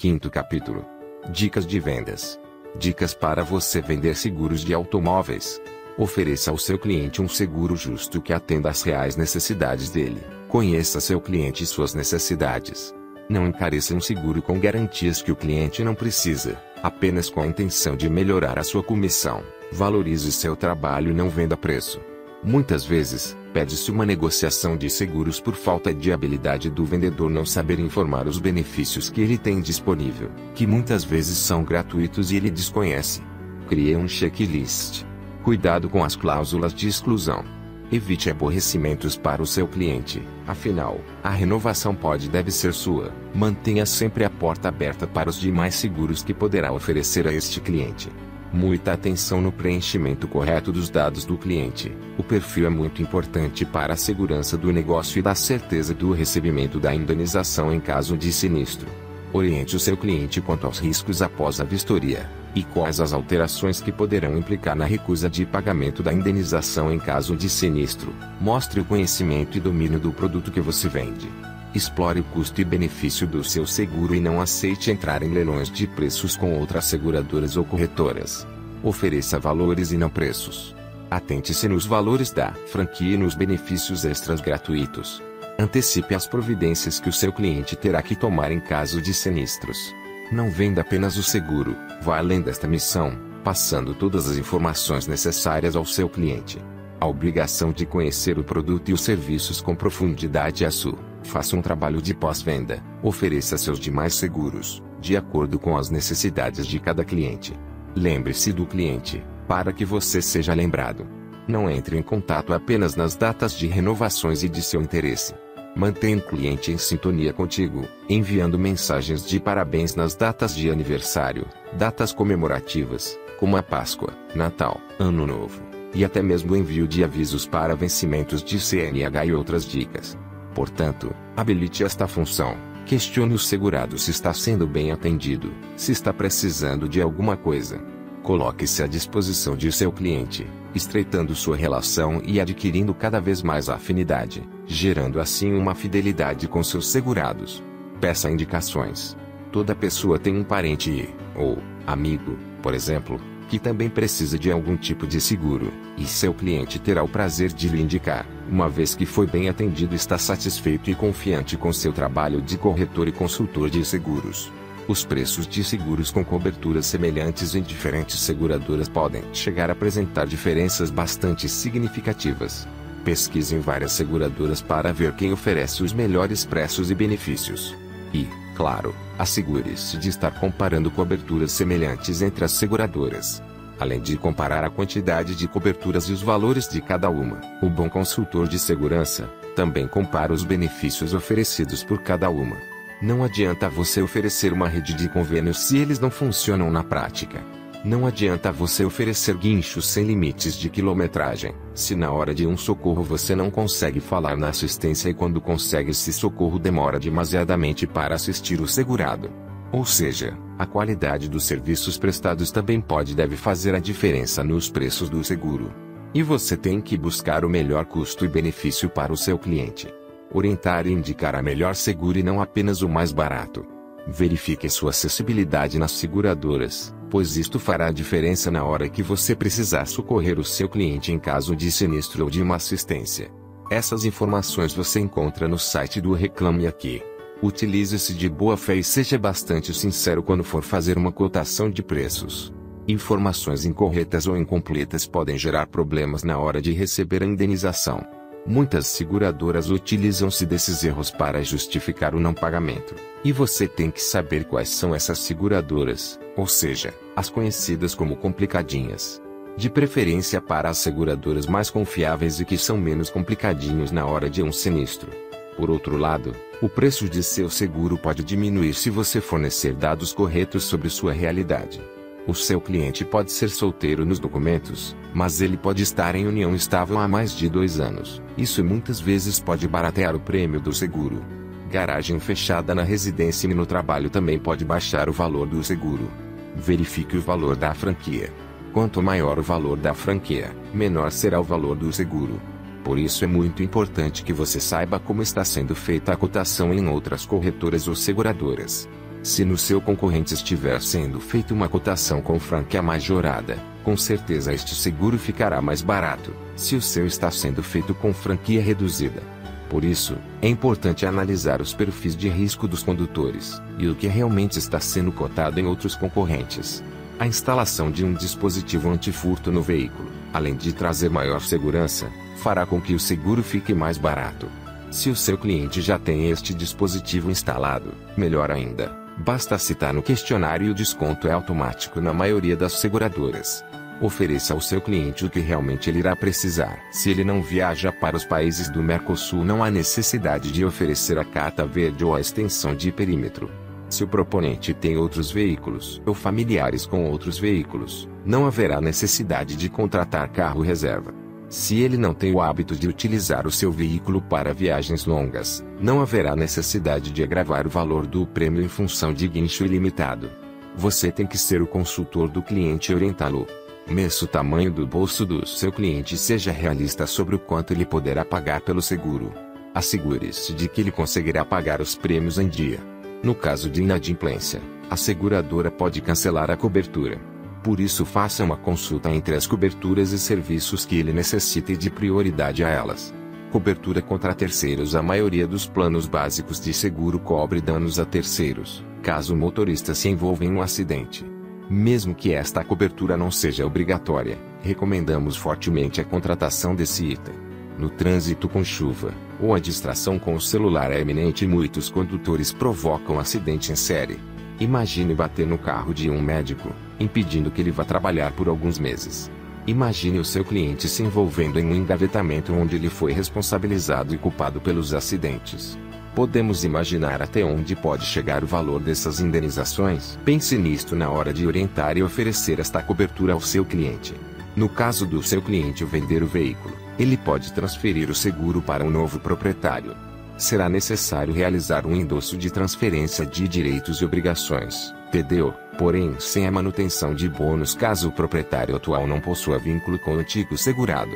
Quinto capítulo. Dicas de vendas. Dicas para você vender seguros de automóveis. Ofereça ao seu cliente um seguro justo que atenda às reais necessidades dele. Conheça seu cliente e suas necessidades. Não encareça um seguro com garantias que o cliente não precisa, apenas com a intenção de melhorar a sua comissão. Valorize seu trabalho e não venda preço. Muitas vezes, pede-se uma negociação de seguros por falta de habilidade do vendedor não saber informar os benefícios que ele tem disponível, que muitas vezes são gratuitos e ele desconhece. Crie um checklist. Cuidado com as cláusulas de exclusão. Evite aborrecimentos para o seu cliente, afinal, a renovação pode e deve ser sua. Mantenha sempre a porta aberta para os demais seguros que poderá oferecer a este cliente. Muita atenção no preenchimento correto dos dados do cliente. O perfil é muito importante para a segurança do negócio e da certeza do recebimento da indenização em caso de sinistro. Oriente o seu cliente quanto aos riscos após a vistoria e quais as alterações que poderão implicar na recusa de pagamento da indenização em caso de sinistro. Mostre o conhecimento e domínio do produto que você vende. Explore o custo e benefício do seu seguro e não aceite entrar em leilões de preços com outras seguradoras ou corretoras. Ofereça valores e não preços. Atente-se nos valores da franquia e nos benefícios extras gratuitos. Antecipe as providências que o seu cliente terá que tomar em caso de sinistros. Não venda apenas o seguro, vá além desta missão, passando todas as informações necessárias ao seu cliente. A obrigação de conhecer o produto e os serviços com profundidade é sua. Faça um trabalho de pós-venda. Ofereça seus demais seguros, de acordo com as necessidades de cada cliente. Lembre-se do cliente, para que você seja lembrado. Não entre em contato apenas nas datas de renovações e de seu interesse. Mantenha o cliente em sintonia contigo, enviando mensagens de parabéns nas datas de aniversário, datas comemorativas, como a Páscoa, Natal, Ano Novo, e até mesmo envio de avisos para vencimentos de CNH e outras dicas. Portanto, habilite esta função. Questione o segurado se está sendo bem atendido, se está precisando de alguma coisa. Coloque-se à disposição de seu cliente, estreitando sua relação e adquirindo cada vez mais afinidade, gerando assim uma fidelidade com seus segurados. Peça indicações. Toda pessoa tem um parente e, ou, amigo, por exemplo, que também precisa de algum tipo de seguro, e seu cliente terá o prazer de lhe indicar, uma vez que foi bem atendido está satisfeito e confiante com seu trabalho de corretor e consultor de seguros. Os preços de seguros com coberturas semelhantes em diferentes seguradoras podem chegar a apresentar diferenças bastante significativas. Pesquise em várias seguradoras para ver quem oferece os melhores preços e benefícios. E, claro, assegure-se de estar comparando coberturas semelhantes entre as seguradoras. Além de comparar a quantidade de coberturas e os valores de cada uma, o bom consultor de segurança também compara os benefícios oferecidos por cada uma. Não adianta você oferecer uma rede de convênios se eles não funcionam na prática. Não adianta você oferecer guinchos sem limites de quilometragem, se na hora de um socorro você não consegue falar na assistência e quando consegue esse socorro demora demasiadamente para assistir o segurado. Ou seja, a qualidade dos serviços prestados também pode deve fazer a diferença nos preços do seguro. E você tem que buscar o melhor custo e benefício para o seu cliente. Orientar e indicar a melhor seguro e não apenas o mais barato. Verifique sua acessibilidade nas seguradoras, pois isto fará diferença na hora que você precisar socorrer o seu cliente em caso de sinistro ou de uma assistência. Essas informações você encontra no site do Reclame Aqui. Utilize-se de boa fé e seja bastante sincero quando for fazer uma cotação de preços. Informações incorretas ou incompletas podem gerar problemas na hora de receber a indenização. Muitas seguradoras utilizam-se desses erros para justificar o não pagamento. E você tem que saber quais são essas seguradoras, ou seja, as conhecidas como complicadinhas. De preferência para as seguradoras mais confiáveis e que são menos complicadinhos na hora de um sinistro. Por outro lado, o preço de seu seguro pode diminuir se você fornecer dados corretos sobre sua realidade. O seu cliente pode ser solteiro nos documentos, mas ele pode estar em união estável há mais de dois anos. Isso muitas vezes pode baratear o prêmio do seguro. Garagem fechada na residência e no trabalho também pode baixar o valor do seguro. Verifique o valor da franquia. Quanto maior o valor da franquia, menor será o valor do seguro. Por isso é muito importante que você saiba como está sendo feita a cotação em outras corretoras ou seguradoras. Se no seu concorrente estiver sendo feita uma cotação com franquia majorada, com certeza este seguro ficará mais barato, se o seu está sendo feito com franquia reduzida. Por isso, é importante analisar os perfis de risco dos condutores e o que realmente está sendo cotado em outros concorrentes. A instalação de um dispositivo antifurto no veículo, além de trazer maior segurança, fará com que o seguro fique mais barato. Se o seu cliente já tem este dispositivo instalado, melhor ainda, basta citar no questionário e o desconto é automático na maioria das seguradoras. Ofereça ao seu cliente o que realmente ele irá precisar. Se ele não viaja para os países do Mercosul, não há necessidade de oferecer a carta verde ou a extensão de perímetro. Se o proponente tem outros veículos ou familiares com outros veículos, não haverá necessidade de contratar carro reserva. Se ele não tem o hábito de utilizar o seu veículo para viagens longas, não haverá necessidade de agravar o valor do prêmio em função de guincho ilimitado. Você tem que ser o consultor do cliente e orientá-lo. Meça o tamanho do bolso do seu cliente e seja realista sobre o quanto ele poderá pagar pelo seguro. Assegure-se de que ele conseguirá pagar os prêmios em dia. No caso de inadimplência, a seguradora pode cancelar a cobertura. Por isso faça uma consulta entre as coberturas e serviços que ele necessita e de prioridade a elas. Cobertura contra terceiros A maioria dos planos básicos de seguro cobre danos a terceiros, caso o motorista se envolva em um acidente. Mesmo que esta cobertura não seja obrigatória, recomendamos fortemente a contratação desse item no trânsito com chuva, ou a distração com o celular é eminente e muitos condutores provocam acidente em série. Imagine bater no carro de um médico, impedindo que ele vá trabalhar por alguns meses. Imagine o seu cliente se envolvendo em um engavetamento onde ele foi responsabilizado e culpado pelos acidentes. Podemos imaginar até onde pode chegar o valor dessas indenizações? Pense nisto na hora de orientar e oferecer esta cobertura ao seu cliente. No caso do seu cliente vender o veículo, ele pode transferir o seguro para um novo proprietário. Será necessário realizar um endosso de transferência de direitos e obrigações, TDO, porém sem a manutenção de bônus caso o proprietário atual não possua vínculo com o antigo segurado.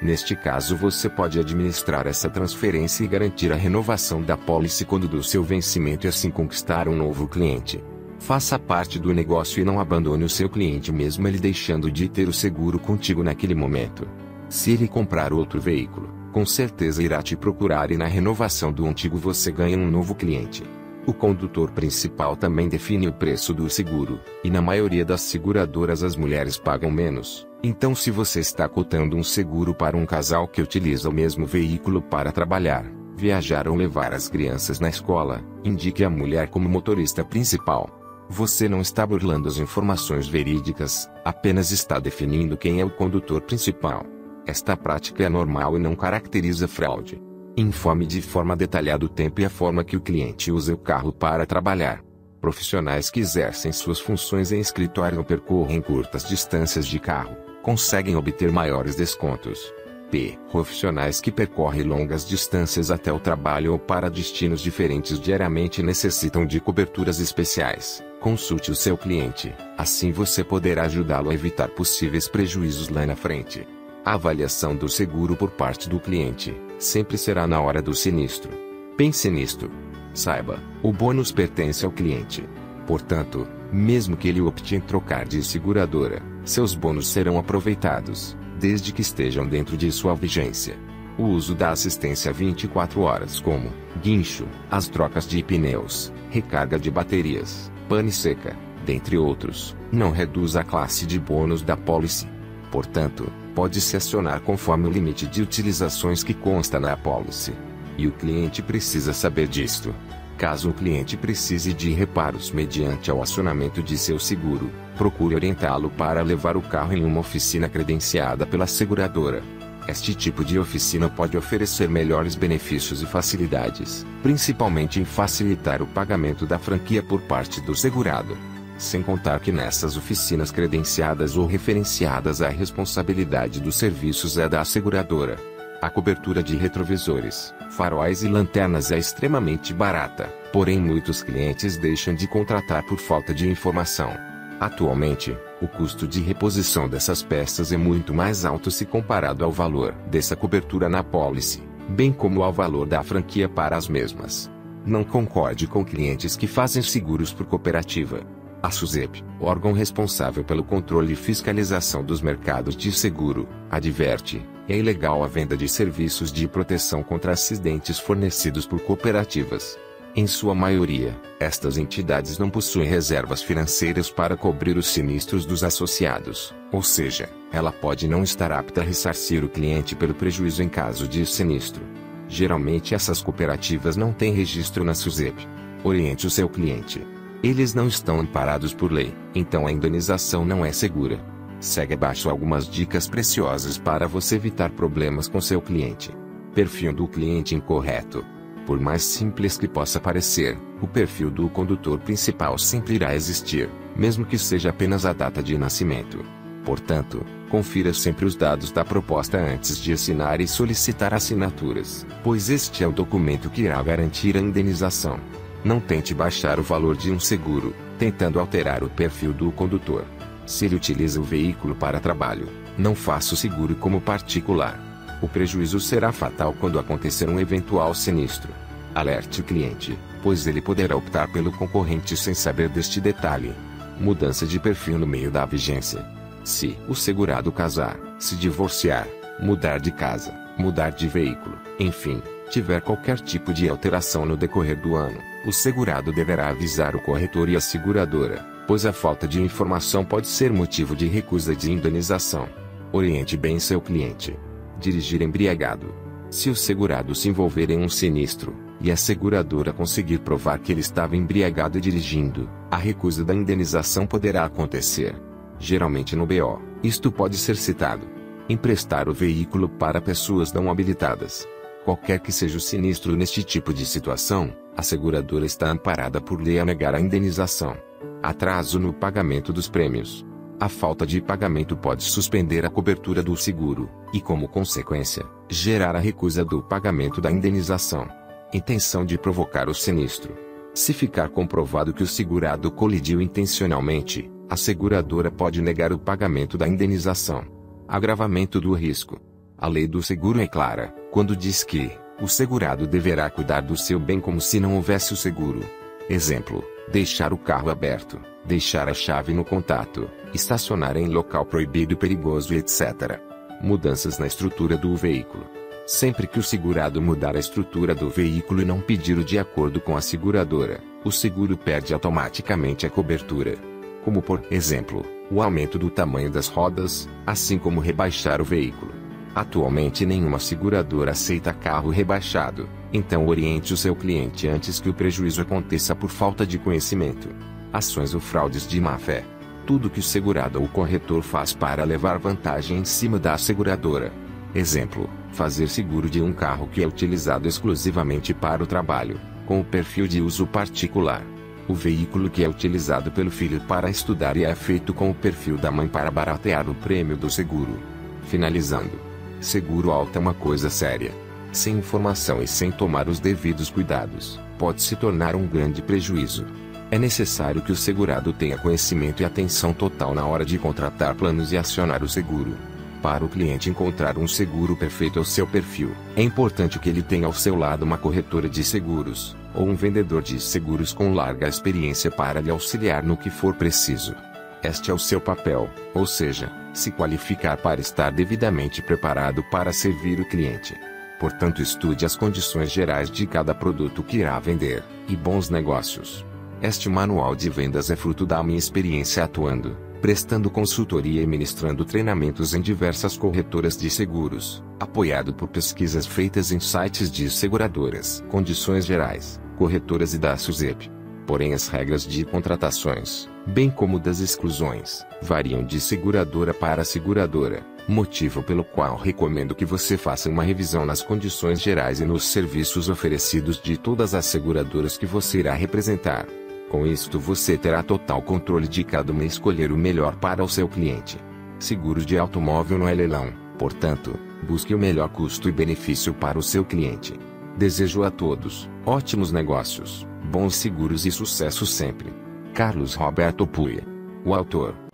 Neste caso você pode administrar essa transferência e garantir a renovação da pólice quando do seu vencimento e assim conquistar um novo cliente. Faça parte do negócio e não abandone o seu cliente mesmo ele deixando de ter o seguro contigo naquele momento. Se ele comprar outro veículo, com certeza irá te procurar e na renovação do antigo você ganha um novo cliente. O condutor principal também define o preço do seguro, e na maioria das seguradoras as mulheres pagam menos. Então, se você está cotando um seguro para um casal que utiliza o mesmo veículo para trabalhar, viajar ou levar as crianças na escola, indique a mulher como motorista principal. Você não está burlando as informações verídicas, apenas está definindo quem é o condutor principal. Esta prática é normal e não caracteriza fraude. Informe de forma detalhada o tempo e a forma que o cliente usa o carro para trabalhar. Profissionais que exercem suas funções em escritório ou percorrem curtas distâncias de carro, conseguem obter maiores descontos. P. Profissionais que percorrem longas distâncias até o trabalho ou para destinos diferentes diariamente necessitam de coberturas especiais. Consulte o seu cliente, assim você poderá ajudá-lo a evitar possíveis prejuízos lá na frente. A avaliação do seguro por parte do cliente sempre será na hora do sinistro. Pense nisto. Saiba, o bônus pertence ao cliente. Portanto, mesmo que ele opte em trocar de seguradora, seus bônus serão aproveitados, desde que estejam dentro de sua vigência. O uso da assistência 24 horas como guincho, as trocas de pneus, recarga de baterias, pane seca, dentre outros, não reduz a classe de bônus da policy. Portanto, pode-se acionar conforme o limite de utilizações que consta na policy. E o cliente precisa saber disto. Caso o cliente precise de reparos mediante o acionamento de seu seguro, procure orientá-lo para levar o carro em uma oficina credenciada pela seguradora. Este tipo de oficina pode oferecer melhores benefícios e facilidades, principalmente em facilitar o pagamento da franquia por parte do segurado. Sem contar que nessas oficinas credenciadas ou referenciadas a responsabilidade dos serviços é da asseguradora. A cobertura de retrovisores, faróis e lanternas é extremamente barata, porém muitos clientes deixam de contratar por falta de informação. Atualmente, o custo de reposição dessas peças é muito mais alto se comparado ao valor dessa cobertura na pólice, bem como ao valor da franquia para as mesmas. Não concorde com clientes que fazem seguros por cooperativa. A SUSEP, órgão responsável pelo controle e fiscalização dos mercados de seguro, adverte: é ilegal a venda de serviços de proteção contra acidentes fornecidos por cooperativas. Em sua maioria, estas entidades não possuem reservas financeiras para cobrir os sinistros dos associados, ou seja, ela pode não estar apta a ressarcir o cliente pelo prejuízo em caso de sinistro. Geralmente essas cooperativas não têm registro na SUSEP. Oriente o seu cliente eles não estão amparados por lei, então a indenização não é segura. Segue abaixo algumas dicas preciosas para você evitar problemas com seu cliente. Perfil do cliente incorreto. Por mais simples que possa parecer, o perfil do condutor principal sempre irá existir, mesmo que seja apenas a data de nascimento. Portanto, confira sempre os dados da proposta antes de assinar e solicitar assinaturas, pois este é o documento que irá garantir a indenização. Não tente baixar o valor de um seguro, tentando alterar o perfil do condutor. Se ele utiliza o veículo para trabalho, não faça o seguro como particular. O prejuízo será fatal quando acontecer um eventual sinistro. Alerte o cliente, pois ele poderá optar pelo concorrente sem saber deste detalhe. Mudança de perfil no meio da vigência. Se o segurado casar, se divorciar, mudar de casa, mudar de veículo, enfim, tiver qualquer tipo de alteração no decorrer do ano, o segurado deverá avisar o corretor e a seguradora, pois a falta de informação pode ser motivo de recusa de indenização. Oriente bem seu cliente. Dirigir embriagado. Se o segurado se envolver em um sinistro, e a seguradora conseguir provar que ele estava embriagado dirigindo, a recusa da indenização poderá acontecer. Geralmente no BO, isto pode ser citado. Emprestar o veículo para pessoas não habilitadas. Qualquer que seja o sinistro neste tipo de situação, a seguradora está amparada por lei a negar a indenização. Atraso no pagamento dos prêmios. A falta de pagamento pode suspender a cobertura do seguro, e como consequência, gerar a recusa do pagamento da indenização. Intenção de provocar o sinistro. Se ficar comprovado que o segurado colidiu intencionalmente, a seguradora pode negar o pagamento da indenização. Agravamento do risco. A lei do seguro é clara, quando diz que o segurado deverá cuidar do seu bem como se não houvesse o seguro. Exemplo: deixar o carro aberto, deixar a chave no contato, estacionar em local proibido e perigoso, etc. Mudanças na estrutura do veículo. Sempre que o segurado mudar a estrutura do veículo e não pedir o de acordo com a seguradora, o seguro perde automaticamente a cobertura. Como por exemplo, o aumento do tamanho das rodas, assim como rebaixar o veículo. Atualmente nenhuma seguradora aceita carro rebaixado, então oriente o seu cliente antes que o prejuízo aconteça por falta de conhecimento. Ações ou fraudes de má fé. Tudo que o segurado ou corretor faz para levar vantagem em cima da seguradora. Exemplo: fazer seguro de um carro que é utilizado exclusivamente para o trabalho, com o perfil de uso particular. O veículo que é utilizado pelo filho para estudar e é feito com o perfil da mãe para baratear o prêmio do seguro. Finalizando. Seguro alto é uma coisa séria. Sem informação e sem tomar os devidos cuidados, pode se tornar um grande prejuízo. É necessário que o segurado tenha conhecimento e atenção total na hora de contratar planos e acionar o seguro. Para o cliente encontrar um seguro perfeito ao seu perfil, é importante que ele tenha ao seu lado uma corretora de seguros, ou um vendedor de seguros com larga experiência para lhe auxiliar no que for preciso. Este é o seu papel, ou seja, se qualificar para estar devidamente preparado para servir o cliente. Portanto, estude as condições gerais de cada produto que irá vender, e bons negócios. Este manual de vendas é fruto da minha experiência atuando, prestando consultoria e ministrando treinamentos em diversas corretoras de seguros, apoiado por pesquisas feitas em sites de seguradoras, condições gerais, corretoras e da SUSEP. Porém, as regras de contratações, bem como das exclusões, variam de seguradora para seguradora, motivo pelo qual recomendo que você faça uma revisão nas condições gerais e nos serviços oferecidos de todas as seguradoras que você irá representar. Com isto você terá total controle de cada uma e escolher o melhor para o seu cliente. Seguro de automóvel não é leilão, portanto, busque o melhor custo e benefício para o seu cliente. Desejo a todos ótimos negócios, bons seguros e sucesso sempre. Carlos Roberto Puia. O autor